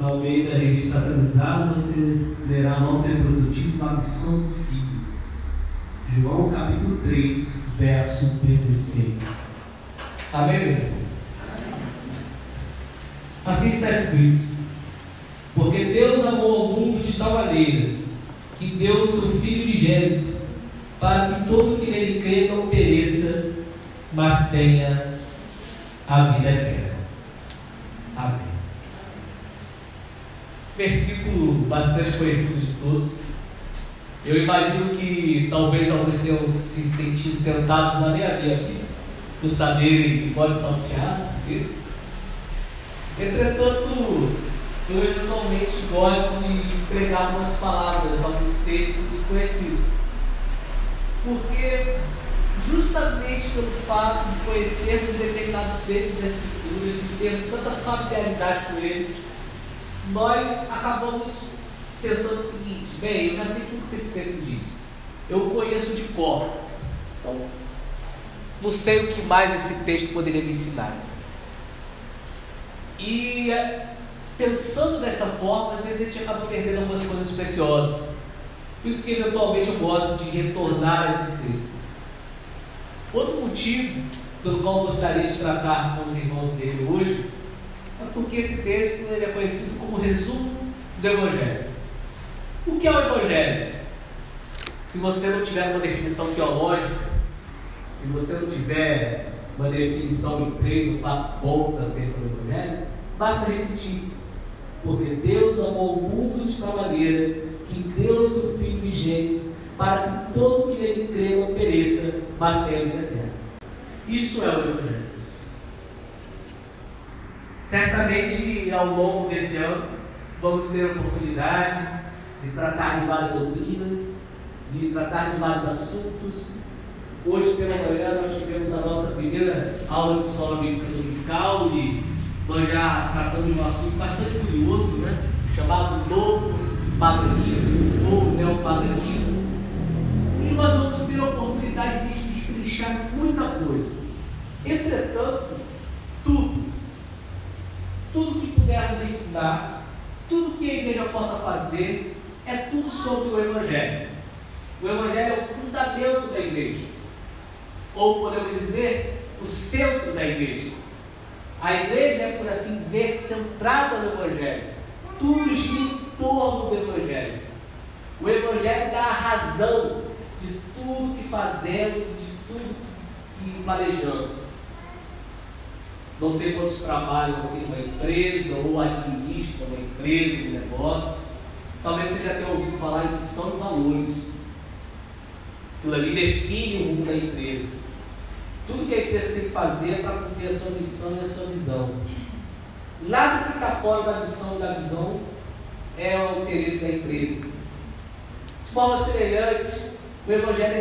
na Almeida Revista Atualizada, você lerá logo depois do título A Missão Filho. João capítulo 3, verso 16. Amém, meus irmãos? Assim está escrito. Porque Deus amou o mundo de tal maneira que deu o seu Filho unigênito, para que todo que nele crê não pereça, mas tenha a vida eterna. Amém. Versículo bastante conhecido de todos. Eu imagino que talvez alguns tenham se sentido tentados a ler a Bíblia, por saberem de pode saltear texto. Entretanto, eu eventualmente gosto de pregar algumas palavras, alguns textos desconhecidos. Porque, justamente pelo fato de conhecermos determinados textos da Escritura, de termos tanta familiaridade com eles, nós acabamos pensando o seguinte: bem, eu já sei tudo que esse texto diz, eu conheço de cor, então não sei o que mais esse texto poderia me ensinar. E pensando desta forma, às vezes a gente acaba perdendo algumas coisas preciosas. Por isso que eventualmente eu gosto de retornar a esses textos. Outro motivo pelo qual eu gostaria de tratar com os irmãos dele hoje é porque esse texto ele é conhecido como resumo do Evangelho. O que é o Evangelho? Se você não tiver uma definição teológica, se você não tiver uma definição de três ou quatro pontos acerca do Evangelho, basta repetir. Porque Deus amou o mundo de tal maneira que deu seu Filho unigênito para que todo que nele crê não pereça, mas tenha vida eterna. Isso é o Evangelho. Certamente, ao longo desse ano, vamos ter a oportunidade de tratar de várias doutrinas, de tratar de vários assuntos. Hoje pela manhã nós tivemos a nossa primeira aula de escola bíblica dominical e nós já tratamos de um assunto bastante curioso, né? chamado novo paganismo ou neopaganismo. E nós vamos ter a oportunidade de destrinchar muita coisa. Entretanto, tudo que pudermos ensinar, tudo que a igreja possa fazer, é tudo sobre o Evangelho. O Evangelho é o fundamento da igreja. Ou podemos dizer, o centro da igreja. A igreja é, por assim dizer, centrada no Evangelho. Tudo gira em torno do Evangelho. O Evangelho dá a razão de tudo que fazemos, de tudo que planejamos. Não sei quantos trabalham aqui numa empresa ou administram uma empresa, um negócio. Talvez você já tenha ouvido falar em missão e valores. Aquilo ali define o rumo da empresa. Tudo que a empresa tem que fazer é para cumprir a sua missão e a sua visão. Nada que está fora da missão e da visão é o interesse da empresa. De forma semelhante, o Evangelho é,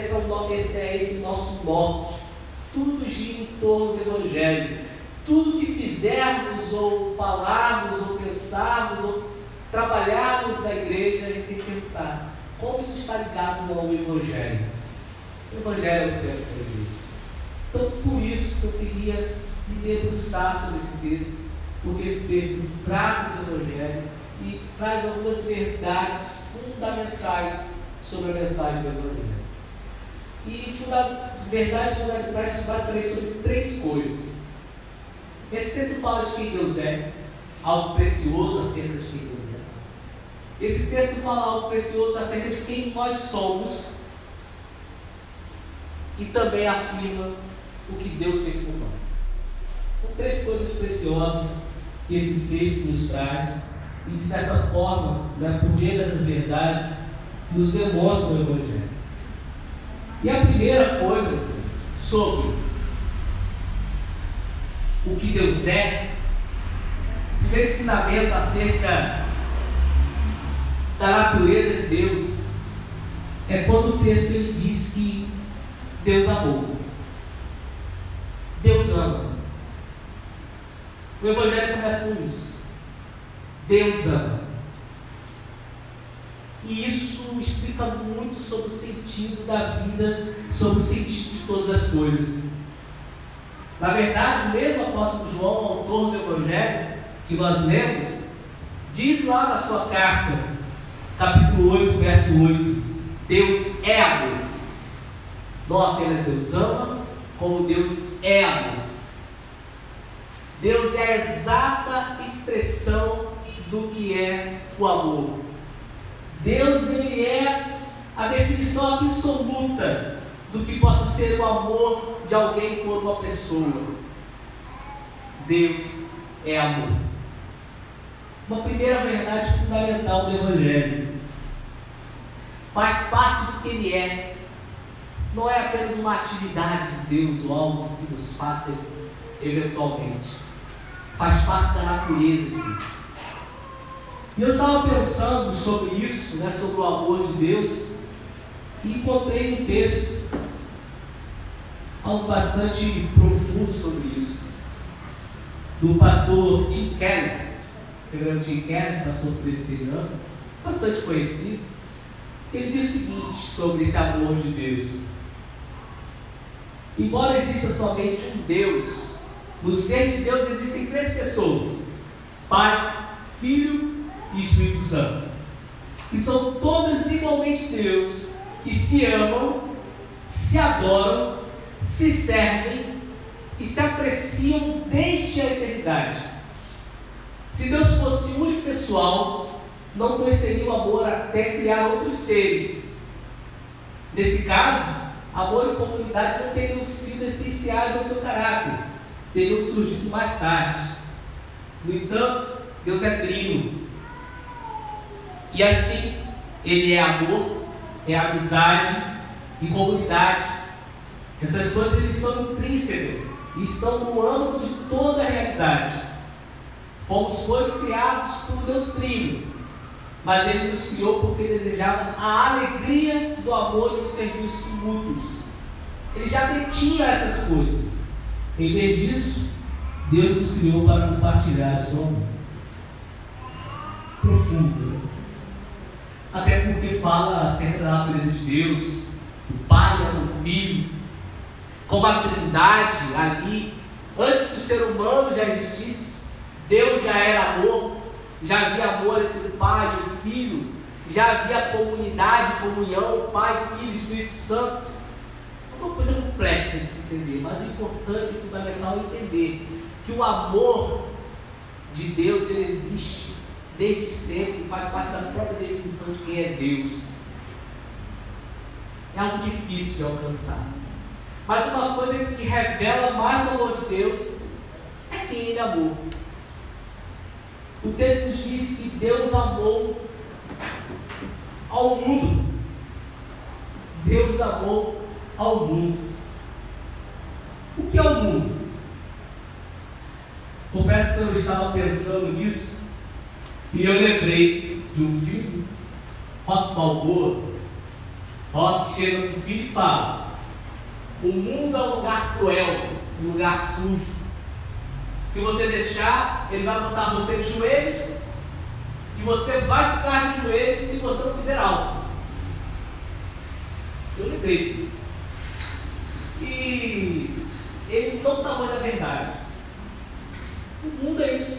esse é esse nosso norte. Tudo gira em torno do Evangelho. Tudo que fizermos, ou falarmos, ou pensarmos, ou trabalharmos na igreja, a gente tem que perguntar como isso está ligado ao Evangelho. O Evangelho é o centro da igreja. Então, por isso que eu queria me debruçar sobre esse texto, porque esse texto trata do Evangelho e traz algumas verdades fundamentais sobre a mensagem do Evangelho. E verdades fundamentais basicamente sobre três coisas. Esse texto fala de quem Deus é, algo precioso acerca de quem Deus é. Esse texto fala algo precioso acerca de quem nós somos e também afirma o que Deus fez por nós. São três coisas preciosas que esse texto nos traz e, de certa forma, né, por meio dessas verdades, nos demonstra o Evangelho. E a primeira coisa sobre o que Deus é, o primeiro ensinamento acerca da natureza de Deus, é quando o texto ele diz que Deus amou. Deus ama. O Evangelho começa com isso. Deus ama. E isso explica muito sobre o sentido da vida, sobre o sentido de todas as coisas. Na verdade, mesmo o apóstolo João, autor do Evangelho, que nós lemos, Diz lá na sua carta, capítulo 8, verso 8: Deus é amor. Não apenas Deus ama, como Deus é amor. Deus é a exata expressão do que é o amor. Deus ele é a definição absoluta do que possa ser o amor de alguém por uma pessoa. Deus é amor. Uma primeira verdade fundamental do Evangelho. Faz parte do que ele é. Não é apenas uma atividade de Deus ou algo que nos faça eventualmente. Faz parte da natureza de Deus. E eu estava pensando sobre isso, né, sobre o amor de Deus, e encontrei um texto, algo bastante profundo sobre isso, do pastor Tim Keller, reverendo Tim Keller, pastor presbiteriano, bastante conhecido. Ele diz o seguinte sobre esse amor de Deus. Embora exista somente um Deus, no ser de Deus existem três pessoas: Pai, Filho e Espírito Santo. E são todas igualmente Deus, e se amam, se adoram, se servem e se apreciam desde a eternidade. Se Deus fosse único pessoal, não conheceria o amor até criar outros seres. Nesse caso, amor e comunidade não teriam sido essenciais ao seu caráter, teriam surgido mais tarde. No entanto, Deus é trino, e assim, ele é amor, é amizade e comunidade. Essas coisas eles são intrínsecas e estão no âmbito de toda a realidade. Fomos coisas criados por Deus Trino, mas Ele nos criou porque desejava a alegria do amor e do serviço mútuos. Ele já detinha essas coisas. Em vez disso, Deus nos criou para compartilhar o seu amor profundo até porque fala acerca da natureza de Deus, o Pai e o Filho, como a Trindade ali, antes que o ser humano já existisse, Deus já era amor, já havia amor entre o Pai e o Filho, já havia comunidade, comunhão, Pai, Filho, Espírito Santo. É uma coisa complexa de se entender, mas o importante e fundamental é entender que o amor de Deus ele existe desde sempre, faz parte da própria definição de quem é Deus. É algo difícil de alcançar. Mas uma coisa que revela mais o amor de Deus é quem Ele amou. O texto diz que Deus amou ao mundo. Deus amou ao mundo. O que é o mundo? Confesso que eu estava pensando nisso e eu lembrei de um filme, Rock Balboa. Rock chega para o filho e fala: O mundo é um lugar cruel, um lugar sujo. Se você deixar, ele vai botar você de joelhos e você vai ficar de joelhos se você não fizer algo. Eu lembrei. E ele não está muito a verdade. O mundo é isso.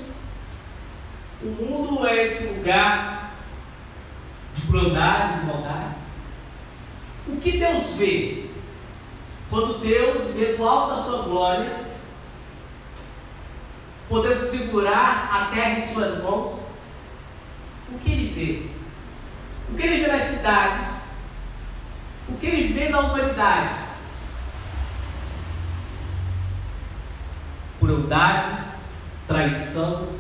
O mundo é esse lugar de crueldade, de maldade. O que Deus vê? Quando Deus vê do alto da sua glória, podendo segurar a terra em suas mãos, o que ele vê? O que ele vê nas cidades? O que ele vê na humanidade? Crueldade, traição,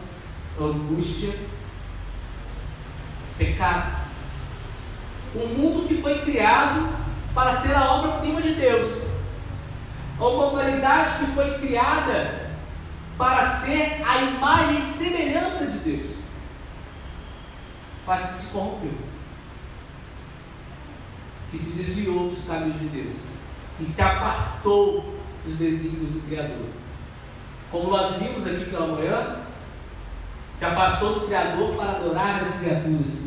angústia, pecado. Um mundo que foi criado para ser a obra-prima de Deus. Uma humanidade que foi criada para ser a imagem e semelhança de Deus. Mas que se corrompeu. Que se desviou dos caminhos de Deus. E se apartou dos desígnios do Criador. Como nós vimos aqui pela manhã, se afastou do Criador para adorar as criaturas.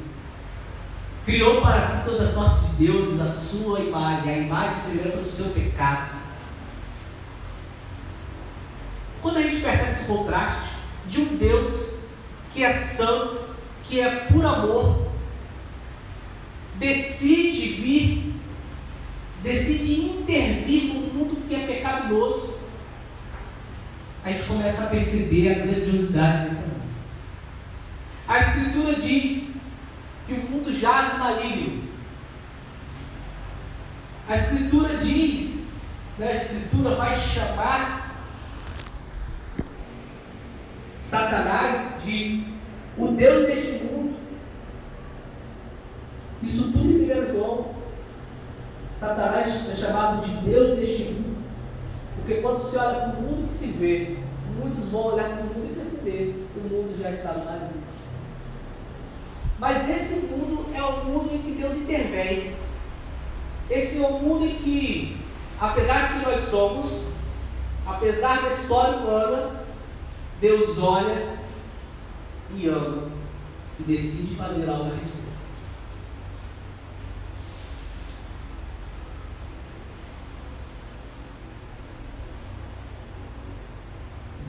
Criou para si toda sorte de deuses, a sua imagem, a imagem e semelhança do seu pecado. Quando a gente percebe contraste de um Deus que é santo, que é por amor, decide vir, decide intervir no mundo que é pecaminoso, a gente começa a perceber a grandiosidade desse mundo. A Escritura diz que o mundo jaz maligno. A Escritura diz, né, a Escritura vai chamar Satanás de o Deus deste mundo. Isso tudo em 1 João. Satanás é chamado de Deus deste mundo. Porque quando se olha para o mundo que se vê, muitos vão olhar para o mundo e perceber que o mundo já está maligno. Mas esse mundo é o mundo em que Deus intervém. Esse é o mundo em que, apesar de que nós somos, apesar da história humana, Deus olha e ama e decide fazer algo a respeito.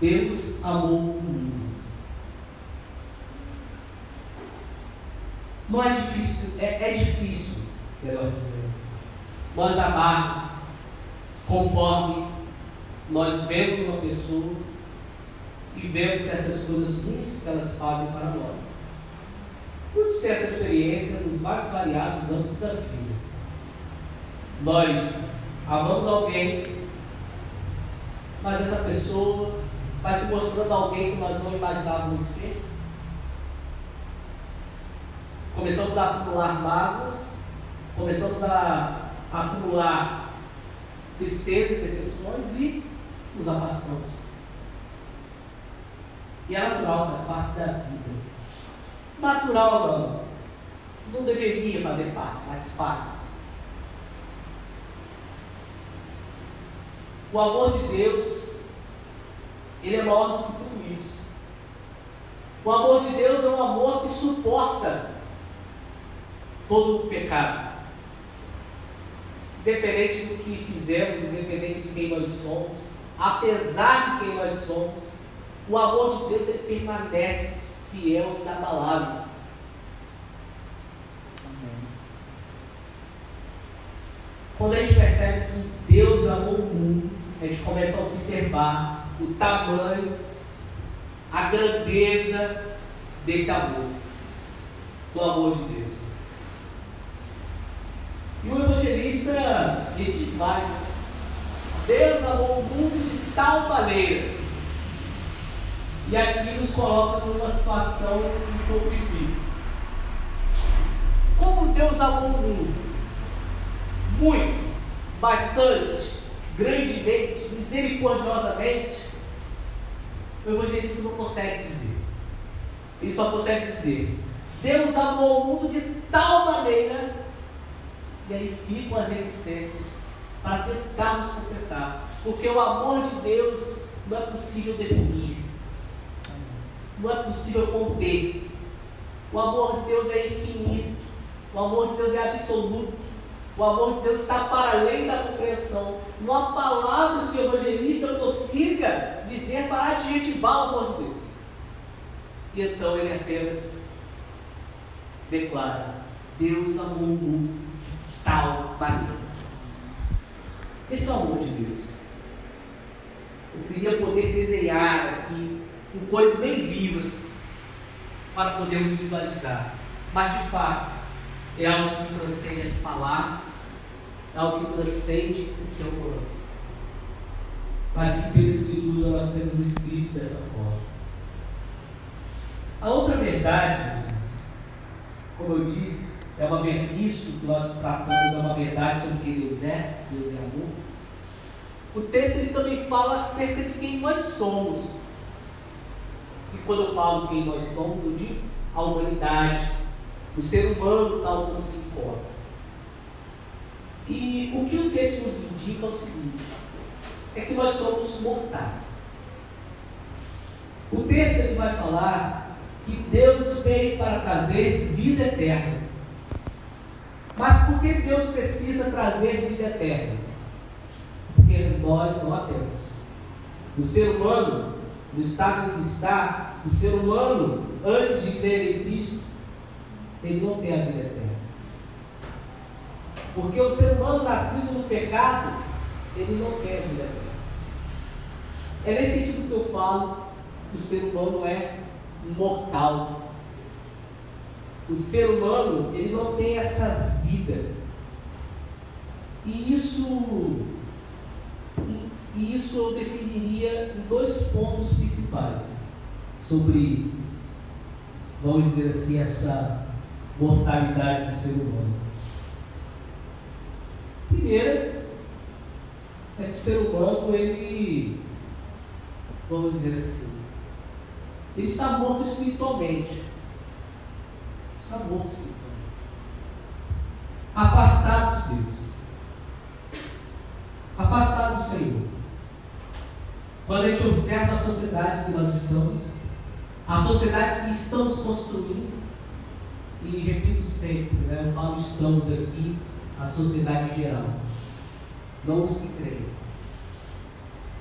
Deus amou o mundo. Não é difícil, é, é difícil, melhor dizer, nós amarmos conforme nós vemos uma pessoa e vemos certas coisas ruins que elas fazem para nós. Muitos têm essa experiência nos mais variados âmbitos da vida. Nós amamos alguém, mas essa pessoa vai se mostrando alguém que nós não imaginávamos ser. Começamos a acumular mágoas, começamos a, acumular tristezas decepções e nos afastamos. E é natural, faz parte da vida. Natural não. Não deveria fazer parte, mas faz. O amor de Deus, ele é maior do que tudo isso. O amor de Deus é um amor que suporta todo o pecado. Independente do que fizemos, independente de quem nós somos, apesar de quem nós somos, o amor de Deus ele permanece fiel e inabalável. Quando a gente percebe que Deus amou o mundo, a gente começa a observar o tamanho, a grandeza desse amor, do amor de Deus. E o evangelista ele diz mais: Deus amou o mundo de tal maneira e aqui nos coloca numa situação um pouco difícil. Como Deus amou o mundo? Muito, bastante, grandemente, misericordiosamente. O evangelista não consegue dizer. Ele só consegue dizer: Deus amou o mundo de tal maneira, e aí ficam as reticências para tentarmos completar. Porque o amor de Deus não é possível definir não é possível conter. O amor de Deus é infinito. O amor de Deus é absoluto. O amor de Deus está para além da compreensão. Não há palavras que o evangelista consiga dizer para adjetivar o amor de Deus. E então ele apenas declara: Deus amou o mundo de tal maneira. Esse é o amor de Deus. Eu queria poder desenhar aqui com coisas bem vivas para podermos visualizar. Mas de fato, é algo que transcende as palavras, é algo que transcende o que é o Corão. Mas que pela Escritura nós temos escrito dessa forma. A outra verdade, como eu disse, é uma isso que nós tratamos é uma verdade sobre quem Deus é, Deus é amor. O texto ele também fala acerca de quem nós somos. E quando eu falo quem nós somos, eu digo a humanidade, o ser humano tal como se encontra. E o que o texto nos indica é o seguinte: é que nós somos mortais. O texto ele vai falar que Deus veio para trazer vida eterna. Mas por que Deus precisa trazer vida eterna? Porque nós não a temos. O ser humano no estado em que está, o ser humano, antes de crer em Cristo, ele não tem a vida eterna. Porque o ser humano nascido no pecado, ele não tem a vida eterna. É nesse sentido que eu falo que o ser humano é mortal. O ser humano, ele não tem essa vida. E isso, e isso eu definiria em dois pontos principais sobre, vamos dizer assim, essa mortalidade do ser humano. Primeiro, é que o ser humano, ele, vamos dizer assim, ele está morto espiritualmente. Está morto espiritualmente. Afastado de Deus. Afastado do Senhor. Quando a gente observa a sociedade que nós estamos, a sociedade que estamos construindo, e repito sempre, né, eu falo estamos aqui, a sociedade em geral, não os que creem.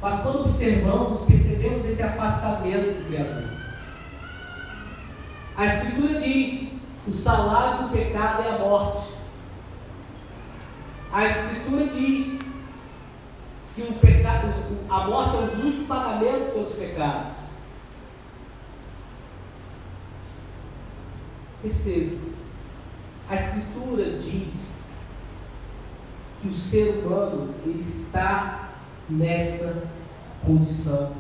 Mas quando observamos, percebemos esse afastamento do Criador. A Escritura diz: o salário do pecado é a morte. A Escritura diz que o pecado, a morte é o justo pagamento pelos pecados. Perceba, a Escritura diz que o ser humano ele está nesta condição,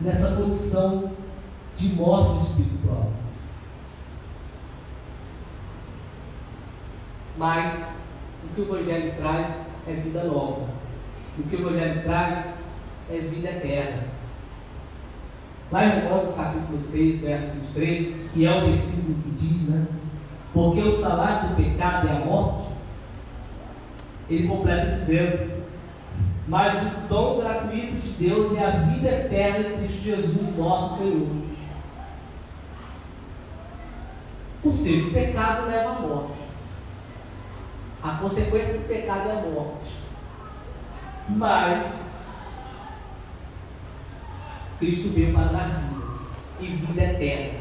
nessa condição de morte espiritual. Mas o que o Evangelho traz é vida nova. O que o Evangelho traz é vida eterna. Lá em Romanos capítulo 6, verso 23, que é o versículo que diz, né? Porque o salário do pecado é a morte, ele completa dizendo, mas o dom gratuito de Deus é a vida eterna em Cristo Jesus, nosso Senhor. Ou seja, o pecado leva à morte. A consequência do pecado é a morte. Mas Cristo veio para dar vida e vida eterna.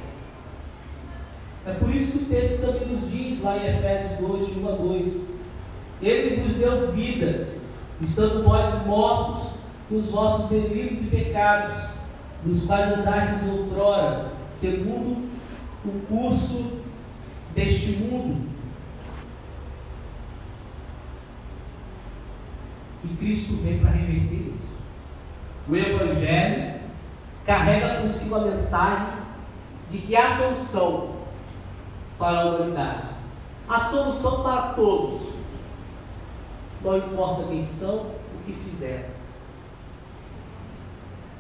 É por isso que o texto também nos diz lá em Efésios 2, de 1 a 2: Ele vos deu vida, estando vós mortos nos vossos delitos e pecados, nos quais andastes outrora, segundo o curso deste mundo E Cristo vem para reverter isso. O Evangelho carrega consigo a mensagem de que há solução para a humanidade. A solução para todos. Não importa quem são, o que fizeram.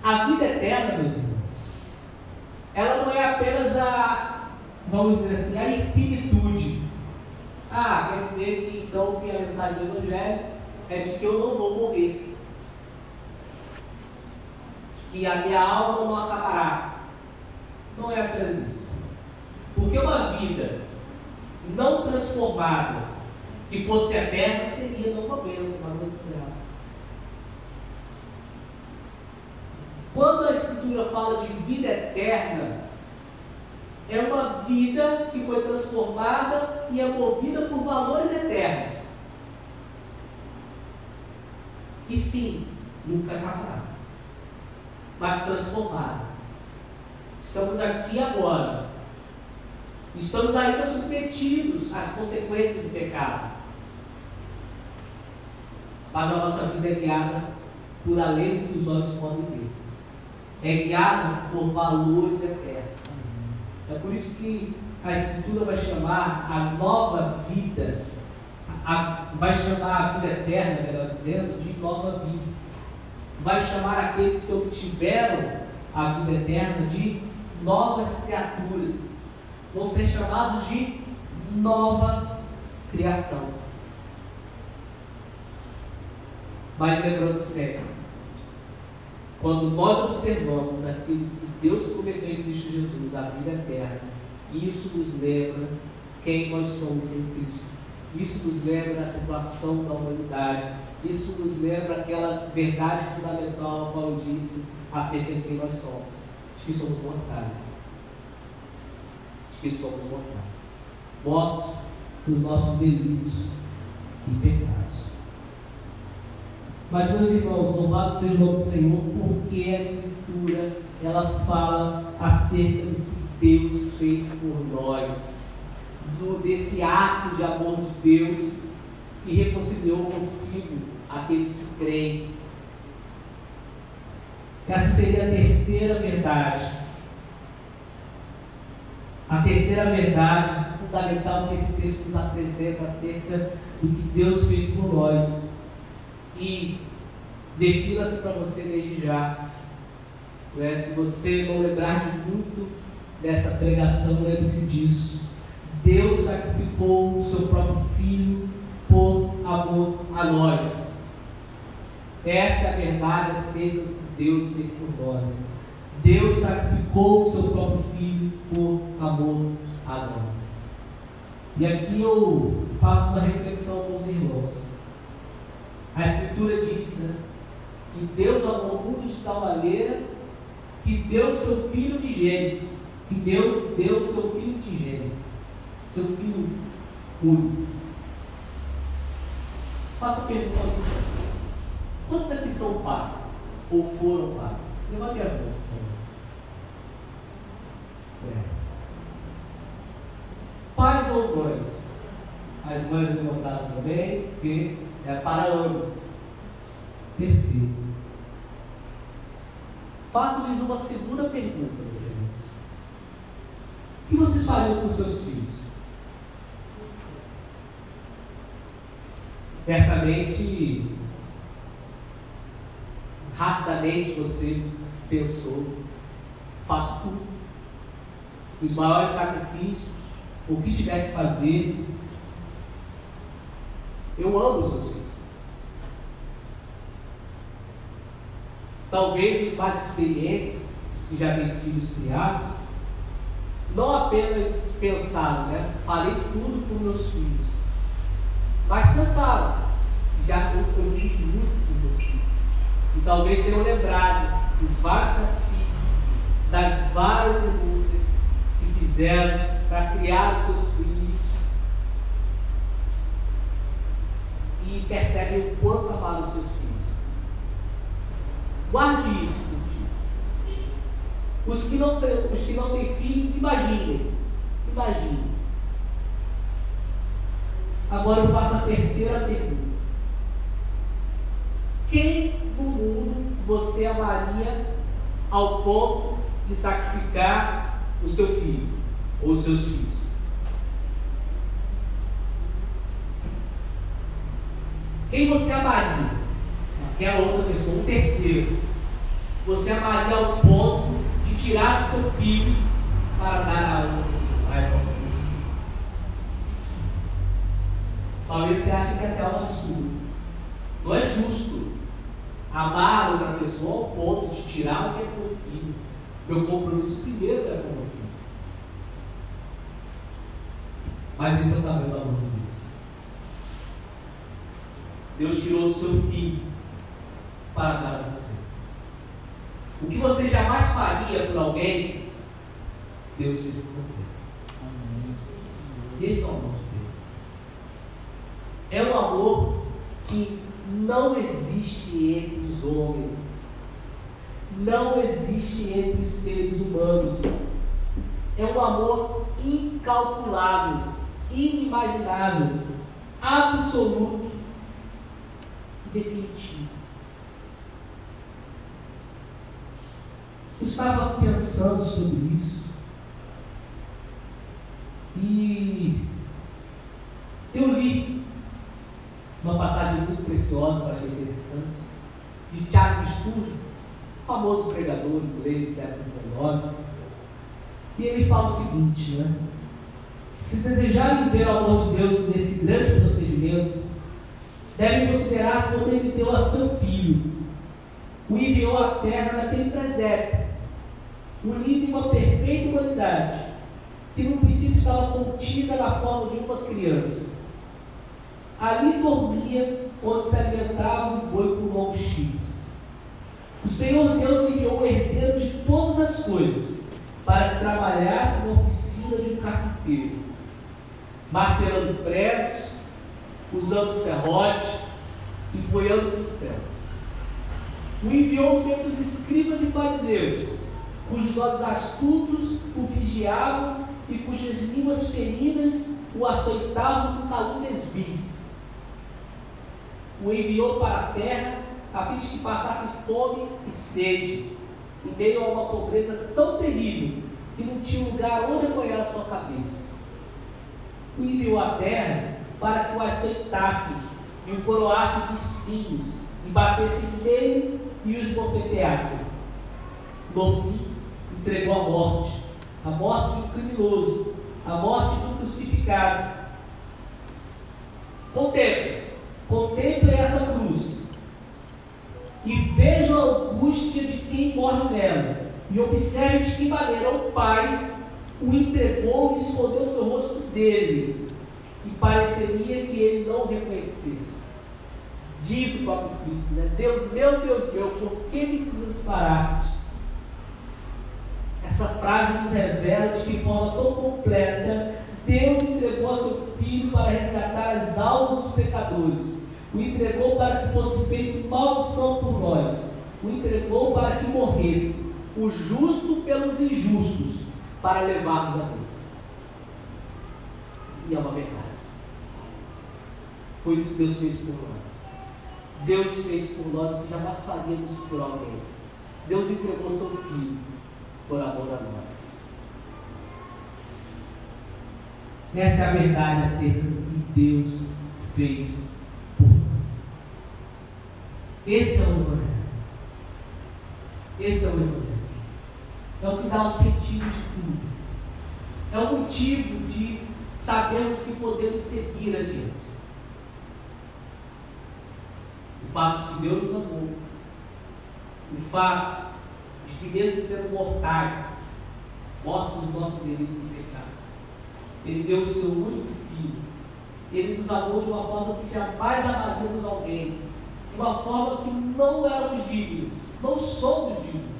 A vida eterna, meus irmãos, ela não é apenas a, vamos dizer assim, a infinitude. Ah, quer dizer que então que a mensagem do Evangelho é de que eu não vou morrer, que a minha alma não acabará. Não é apenas isso. Porque uma vida não transformada, que fosse eterna, seria não uma bênção, mas uma desgraça. Quando a Escritura fala de vida eterna, é uma vida que foi transformada e é movida por valores eternos. E sim, nunca acabará. Mas transformada. Estamos aqui agora. Estamos ainda submetidos às consequências do pecado. Mas a nossa vida é guiada por além do que os olhos podem ver. É guiada por valores eternos. É por isso que a Escritura vai chamar a nova vida a, vai chamar a vida eterna, melhor dizendo, de nova vida. Vai chamar aqueles que obtiveram a vida eterna de novas criaturas. Vão ser chamados de nova criação. Mas lembrando sempre, quando nós observamos aquilo que Deus prometeu em Cristo Jesus, a vida eterna, isso nos lembra quem nós somos em Cristo. Isso nos lembra a situação da humanidade. Isso nos lembra aquela verdade fundamental a qual eu disse: acerca de quem nós somos, de que somos mortais. De que somos mortais. Mortos dos nossos delitos e pecados. Mas, meus irmãos, louvado seja o nome do Senhor, porque a Escritura ela fala acerca do que Deus fez por nós, do, desse ato de amor de Deus que reconciliou consigo aqueles que creem. Essa seria a terceira verdade. A terceira verdade fundamental que esse texto nos apresenta acerca do que Deus fez por nós. E defino aqui para você desde já. Né? Se você não lembrar de muito dessa pregação, lembre-se disso. Deus sacrificou o seu próprio filho por amor a nós. Essa é verdade acerca do que Deus fez por nós. Deus sacrificou o seu próprio filho por amor a nós. E aqui eu faço uma reflexão com os irmãos. A Escritura diz né, que Deus amou o mundo de tal maneira que deu seu filho de gênero. Que Deus deu seu filho de gênero. Seu filho único. Faça pergunta aos irmãos. Quantos aqui são pais? Ou foram pais? Levante a mão. Certo. Pais ou mães? As mães levantaram também, porque é para ambos. Perfeito. Faço-lhes uma segunda pergunta. O que vocês fariam com seus filhos? Certamente, rapidamente você pensou, faço tudo. Os maiores sacrifícios, o que tiver que fazer. Eu amo os seus filhos. Talvez os mais experientes, os que já têm filhos criados, não apenas pensaram, né? Falei tudo para meus filhos. Mas pensaram, já eu, eu fiz muito com meus filhos. E talvez tenham lembrado dos vários sacrifícios, das várias renúncias que fizeram para criar os seus filhos. E percebem o quanto amaram os seus filhos. Guarde isso por ti. Os que não têm, os que não têm filhos, imaginem. Imaginem. Agora eu faço a terceira pergunta. Ao ponto de sacrificar o seu filho ou os seus filhos? Quem você amaria? Aquela outra pessoa, um terceiro. Você amaria ao ponto de tirar do seu filho para dar a outra pessoa, a essa outra pessoa. Talvez você ache que é até um absurdo. Não é justo amar outra pessoa ao ponto de tirar o que é meu filho. Meu compromisso primeiro é com meu filho. Mas esse é o tamanho do amor de Deus. Deus tirou do seu filho para dar a você. O que você jamais faria por alguém, Deus fez por você. Esse é o amor de Deus. É um amor que não existe entre os homens, não existe entre os seres humanos. É um amor incalculável, inimaginável, absoluto e definitivo. Eu estava pensando sobre isso e eu li uma passagem muito preciosa, que eu achei interessante, de Charles Spurgeon, famoso pregador inglês do século XIX. E ele fala o seguinte, né? Se desejarem ver o amor de Deus nesse grande procedimento, devem considerar como ele deu a seu filho, o enviou à terra naquele presépio, unido em uma perfeita humanidade, que no princípio estava contida na forma de uma criança Ali dormia onde se alimentava o boi com longos chifres. O Senhor Deus enviou o herdeiro de todas as coisas para que trabalhasse na oficina de um carpinteiro, martelando pregos, usando serrote, empunhando no céu. O enviou meio dos escribas e fariseus, cujos olhos astutos o vigiavam e cujas línguas feridas o açoitavam com calúnias vis. O enviou para a terra a fim de que passasse fome e sede, em meio a uma pobreza tão terrível que não tinha lugar onde apoiar a sua cabeça. O enviou à terra para que o açoitasse e o coroasse de espinhos, e batesse nele e o esbofeteasse. No fim, entregou a morte, a morte do criminoso, a morte do crucificado. Contemple, contemple essa cruz e veja a angústia de quem morre nela, e observe de que maneira o Pai o entregou e escondeu seu rosto dele, e pareceria que ele não o reconhecesse. Diz o próprio Cristo, né? Deus meu, Deus meu, por que me desamparaste? Essa frase nos revela de que forma tão completa Deus entregou seu Filho para resgatar as almas dos pecadores. O entregou para que fosse feito maldição por nós. O entregou para que morresse o justo pelos injustos, para levarmos a Deus. E é uma verdade. Foi isso que Deus fez por nós. Deus fez por nós o que jamais faríamos por alguém. Deus entregou seu Filho por amor a nós. Essa é a verdade acerca do que Deus fez. Esse é o Evangelho. Esse é o Evangelho. É o que dá o sentido de tudo. É o motivo de sabermos que podemos seguir adiante. O fato de que Deus nos amou. O fato de que mesmo sendo mortais, mortos nos nossos delitos e pecados, Ele deu o seu único filho. Ele nos amou de uma forma que jamais amaríamos alguém. De uma forma que não éramos dignos. Não somos dignos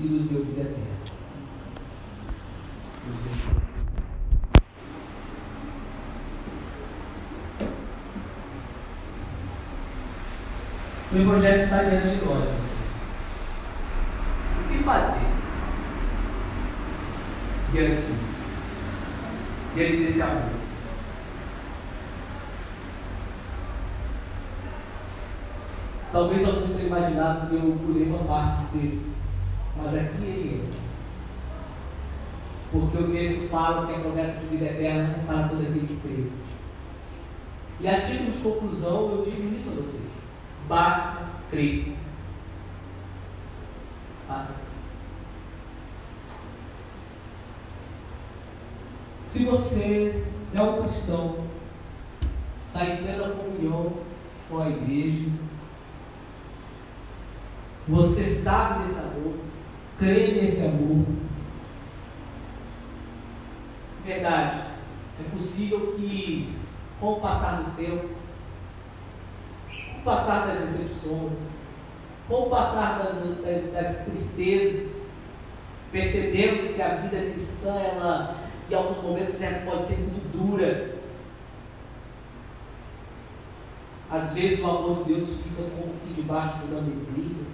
e nos deu vida eterna. O Evangelho está diante de nós. O que fazer diante disso? Diante desse amor? Talvez alguns tenham imaginado que eu pulei uma parte do texto. Mas aqui ele é. Porque o texto fala que a promessa de vida eterna é para todo aquele que crê. E a título de conclusão, eu digo isso a vocês. Basta crer. Basta crer. Se você é um cristão, está em plena comunhão com a igreja, você sabe desse amor, crê nesse amor. Verdade, é possível que, com o passar do tempo, com o passar das decepções, com o passar das, das, das tristezas, percebemos que a vida cristã, ela, em alguns momentos, ela pode ser muito dura. Às vezes o amor de Deus fica como que debaixo de uma neblina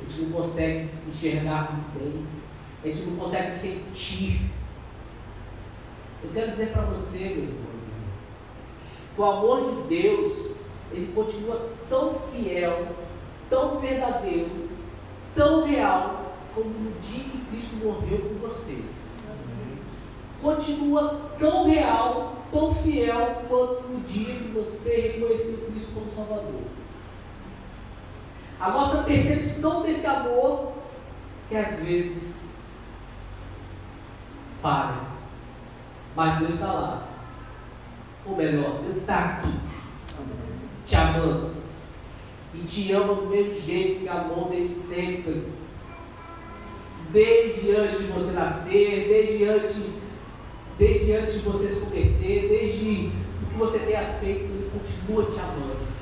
a gente não consegue enxergar muito bem, a gente não consegue sentir. Eu quero dizer para você, meu irmão, que o amor de Deus, ele continua tão fiel, tão verdadeiro, tão real, como no dia que Cristo morreu por você. Continua tão real, tão fiel, quanto no dia que você reconheceu Cristo como Salvador. A nossa percepção desse amor, que às vezes falha. Mas Deus está lá. Ou melhor, Deus está aqui, te amando. E te ama do mesmo jeito que amou desde sempre. Desde antes de você nascer, desde antes, desde antes de você se converter, desde o que você tenha feito, Ele continua te amando.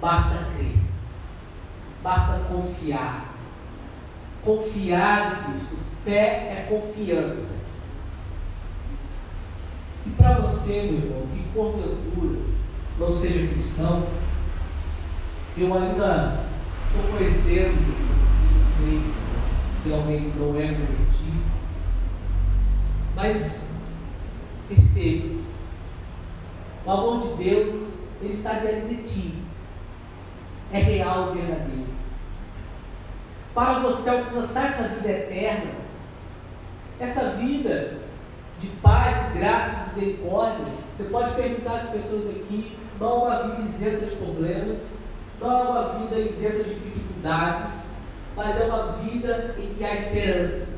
Basta crer. Basta confiar. Confiar em Cristo. Fé é confiança. E para você, meu irmão, que porventura não seja cristão, eu ainda estou conhecendo, não sei se alguém não é convertido, mas perceba, o amor de Deus, ele está diante de ti. É real e verdadeiro. Para você alcançar essa vida eterna, essa vida de paz, de graça, de misericórdia, você pode perguntar às pessoas aqui, não é uma vida isenta de problemas, não é uma vida isenta de dificuldades, mas é uma vida em que há esperança,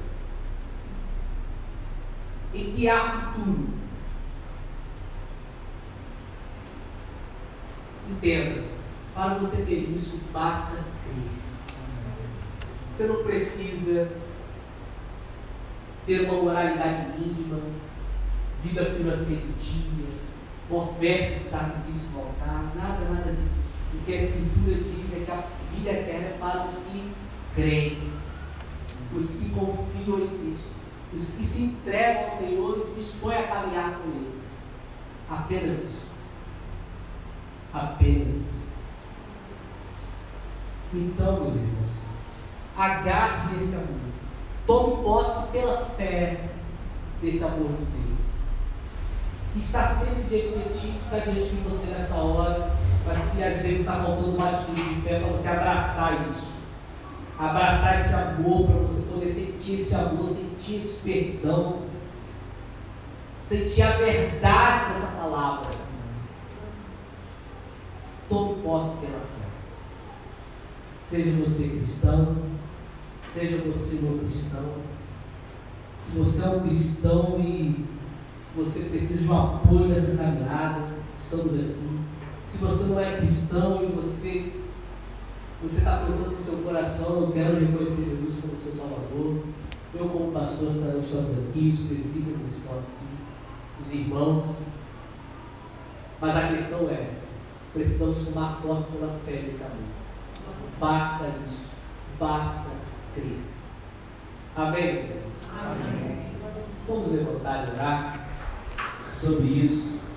em que há futuro. Entenda, para você ter isso, basta crer. Você não precisa ter uma moralidade mínima, vida financeira dia, oferta sacrifício no altar, nada, nada disso. O que a Escritura diz é que a vida eterna é para os que creem, os que confiam em Cristo, os que se entregam ao Senhor e se dispõem a caminhar com Ele. Apenas isso. Apenas. Então, meus irmãos, agarre esse amor. Tome posse pela fé desse amor de Deus. Que está sempre diante de ti, que está diante de você nessa hora, mas que às vezes está faltando uma atitude de fé para você abraçar isso. Abraçar esse amor, para você poder sentir esse amor, sentir esse perdão, sentir a verdade dessa palavra. Tome posse pela fé. Seja você cristão, seja você não cristão. Se você é um cristão e você precisa de um apoio nessa caminhada, estamos aqui. Se você não é cristão e você você está pensando no seu coração, eu quero reconhecer Jesus como seu Salvador. Eu, como pastor, estamos aqui, os presbíteros estão aqui, os irmãos. Mas a questão é, precisamos tomar posse pela fé desse amor. Basta isso. Basta crer. Amém? Amém. Vamos levantar e orar sobre isso.